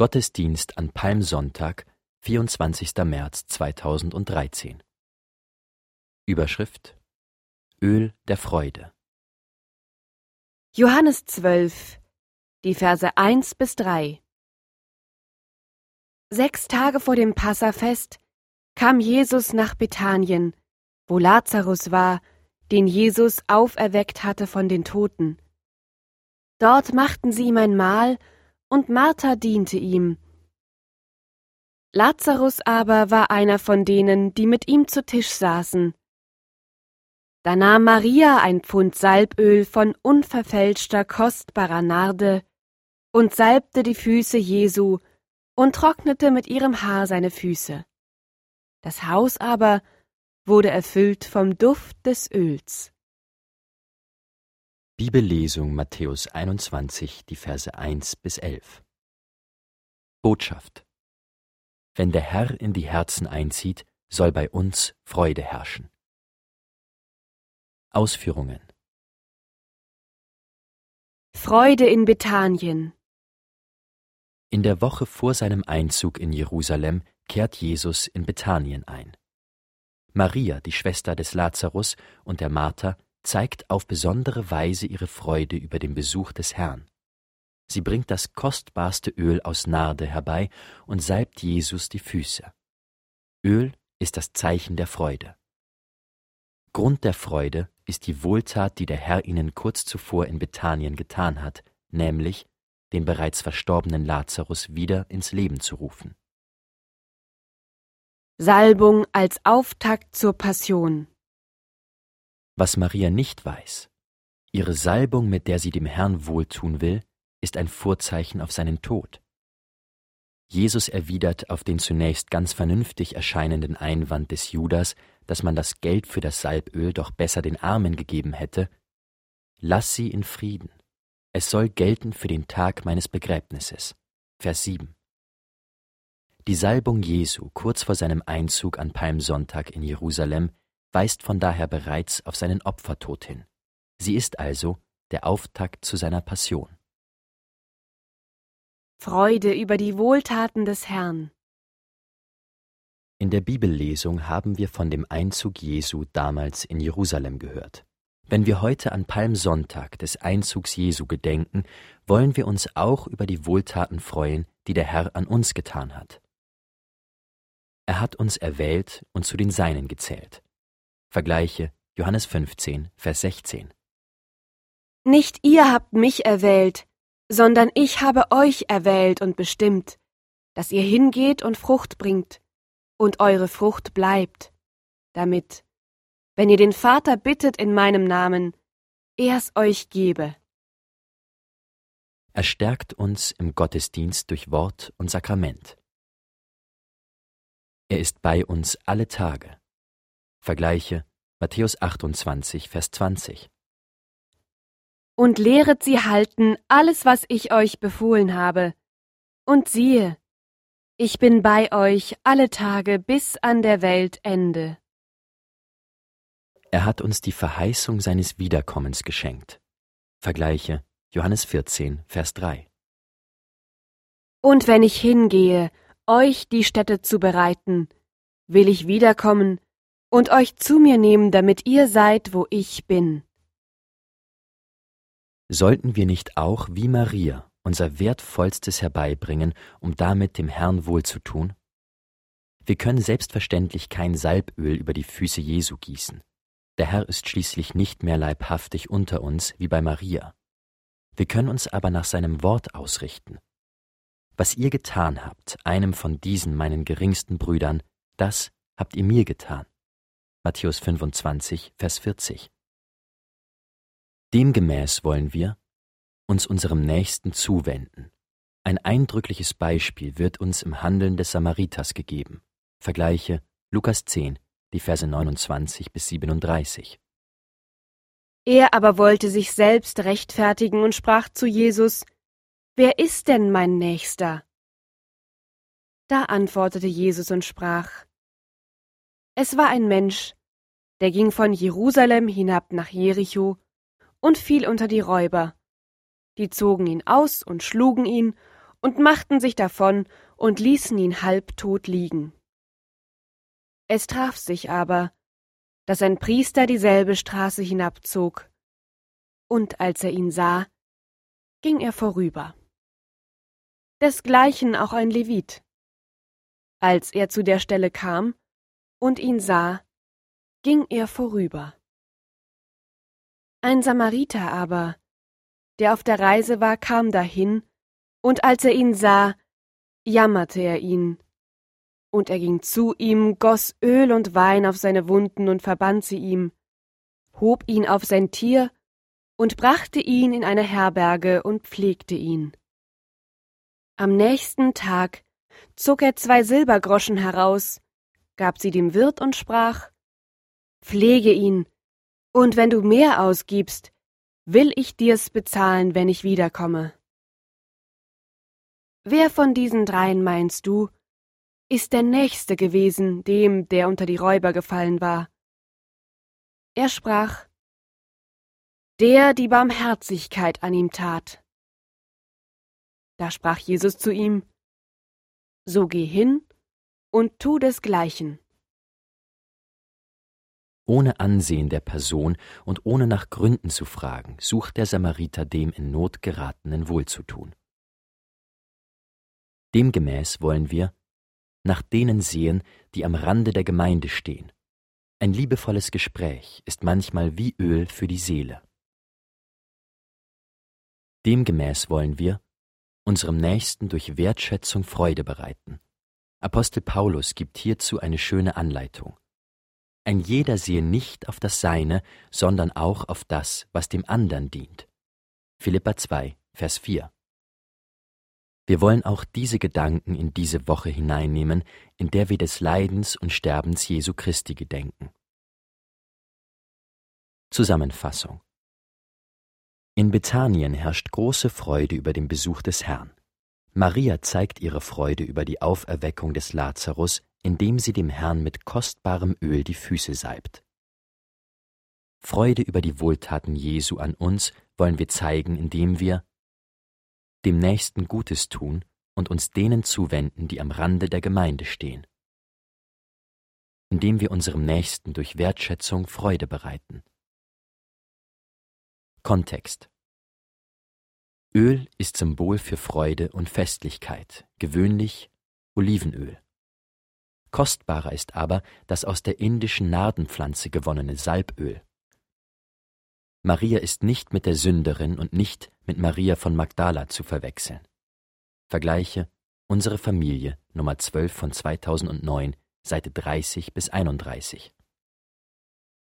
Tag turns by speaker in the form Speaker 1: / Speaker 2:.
Speaker 1: Gottesdienst an Palmsonntag, 24. März 2013. Überschrift Öl der Freude.
Speaker 2: Johannes 12, die Verse 1 bis 3. Sechs Tage vor dem Passafest kam Jesus nach Bethanien, wo Lazarus war, den Jesus auferweckt hatte von den Toten. Dort machten sie ihm ein Mahl und Martha diente ihm. Lazarus aber war einer von denen, die mit ihm zu Tisch saßen. Da nahm Maria ein Pfund Salböl von unverfälschter, kostbarer Narde und salbte die Füße Jesu und trocknete mit ihrem Haar seine Füße. Das Haus aber wurde erfüllt vom Duft des Öls.
Speaker 1: Bibellesung Matthäus 21, die Verse 1 bis 11. Botschaft Wenn der Herr in die Herzen einzieht, soll bei uns Freude herrschen. Ausführungen
Speaker 2: Freude in Bethanien
Speaker 1: In der Woche vor seinem Einzug in Jerusalem kehrt Jesus in Bethanien ein. Maria, die Schwester des Lazarus und der Martha, zeigt auf besondere Weise ihre Freude über den Besuch des Herrn. Sie bringt das kostbarste Öl aus Narde herbei und salbt Jesus die Füße. Öl ist das Zeichen der Freude. Grund der Freude ist die Wohltat, die der Herr ihnen kurz zuvor in Bethanien getan hat, nämlich den bereits verstorbenen Lazarus wieder ins Leben zu rufen.
Speaker 2: Salbung als Auftakt zur Passion
Speaker 1: was Maria nicht weiß. Ihre Salbung, mit der sie dem Herrn wohltun will, ist ein Vorzeichen auf seinen Tod. Jesus erwidert auf den zunächst ganz vernünftig erscheinenden Einwand des Judas, dass man das Geld für das Salböl doch besser den Armen gegeben hätte, Lass sie in Frieden. Es soll gelten für den Tag meines Begräbnisses. Vers 7. Die Salbung Jesu kurz vor seinem Einzug an Palmsonntag in Jerusalem weist von daher bereits auf seinen Opfertod hin. Sie ist also der Auftakt zu seiner Passion.
Speaker 2: Freude über die Wohltaten des Herrn.
Speaker 1: In der Bibellesung haben wir von dem Einzug Jesu damals in Jerusalem gehört. Wenn wir heute an Palmsonntag des Einzugs Jesu gedenken, wollen wir uns auch über die Wohltaten freuen, die der Herr an uns getan hat. Er hat uns erwählt und zu den Seinen gezählt. Vergleiche Johannes 15, Vers 16.
Speaker 2: Nicht ihr habt mich erwählt, sondern ich habe euch erwählt und bestimmt, dass ihr hingeht und Frucht bringt und eure Frucht bleibt, damit, wenn ihr den Vater bittet in meinem Namen, er's euch gebe.
Speaker 1: Er stärkt uns im Gottesdienst durch Wort und Sakrament. Er ist bei uns alle Tage. Vergleiche Matthäus 28, Vers 20.
Speaker 2: Und lehret sie halten alles, was ich euch befohlen habe. Und siehe, ich bin bei euch alle Tage bis an der Weltende.
Speaker 1: Er hat uns die Verheißung seines Wiederkommens geschenkt. Vergleiche Johannes 14, Vers 3.
Speaker 2: Und wenn ich hingehe, euch die Stätte zu bereiten, will ich wiederkommen und euch zu mir nehmen, damit ihr seid, wo ich bin.
Speaker 1: Sollten wir nicht auch, wie Maria, unser Wertvollstes herbeibringen, um damit dem Herrn wohlzutun? Wir können selbstverständlich kein Salböl über die Füße Jesu gießen. Der Herr ist schließlich nicht mehr leibhaftig unter uns wie bei Maria. Wir können uns aber nach seinem Wort ausrichten. Was ihr getan habt, einem von diesen meinen geringsten Brüdern, das habt ihr mir getan. Matthäus 25, Vers 40. Demgemäß wollen wir uns unserem Nächsten zuwenden. Ein eindrückliches Beispiel wird uns im Handeln des Samariters gegeben. Vergleiche Lukas 10, die Verse 29 bis 37.
Speaker 2: Er aber wollte sich selbst rechtfertigen und sprach zu Jesus, Wer ist denn mein Nächster? Da antwortete Jesus und sprach, es war ein Mensch, der ging von Jerusalem hinab nach Jericho und fiel unter die Räuber. Die zogen ihn aus und schlugen ihn und machten sich davon und ließen ihn halbtot liegen. Es traf sich aber, dass ein Priester dieselbe Straße hinabzog, und als er ihn sah, ging er vorüber. Desgleichen auch ein Levit. Als er zu der Stelle kam und ihn sah, ging er vorüber. Ein Samariter aber, der auf der Reise war, kam dahin, und als er ihn sah, jammerte er ihn. Und er ging zu ihm, goss Öl und Wein auf seine Wunden und verband sie ihm, hob ihn auf sein Tier und brachte ihn in eine Herberge und pflegte ihn. Am nächsten Tag zog er zwei Silbergroschen heraus, gab sie dem Wirt und sprach Pflege ihn, und wenn du mehr ausgibst, will ich dir's bezahlen, wenn ich wiederkomme. Wer von diesen dreien meinst du, ist der Nächste gewesen, dem, der unter die Räuber gefallen war? Er sprach, der die Barmherzigkeit an ihm tat. Da sprach Jesus zu ihm, So geh hin und tu desgleichen.
Speaker 1: Ohne Ansehen der Person und ohne nach Gründen zu fragen, sucht der Samariter dem in Not geratenen wohlzutun. Demgemäß wollen wir nach denen sehen, die am Rande der Gemeinde stehen. Ein liebevolles Gespräch ist manchmal wie Öl für die Seele. Demgemäß wollen wir unserem Nächsten durch Wertschätzung Freude bereiten. Apostel Paulus gibt hierzu eine schöne Anleitung. Ein jeder sehe nicht auf das Seine, sondern auch auf das, was dem andern dient. Philippa 2, Vers 4. Wir wollen auch diese Gedanken in diese Woche hineinnehmen, in der wir des Leidens und Sterbens Jesu Christi gedenken. Zusammenfassung In Bethanien herrscht große Freude über den Besuch des Herrn. Maria zeigt ihre Freude über die Auferweckung des Lazarus, indem sie dem Herrn mit kostbarem Öl die Füße salbt. Freude über die Wohltaten Jesu an uns wollen wir zeigen, indem wir dem Nächsten Gutes tun und uns denen zuwenden, die am Rande der Gemeinde stehen, indem wir unserem Nächsten durch Wertschätzung Freude bereiten. Kontext Öl ist Symbol für Freude und Festlichkeit, gewöhnlich Olivenöl. Kostbarer ist aber das aus der indischen Nardenpflanze gewonnene Salböl. Maria ist nicht mit der Sünderin und nicht mit Maria von Magdala zu verwechseln. Vergleiche Unsere Familie Nummer 12 von 2009, Seite 30 bis 31.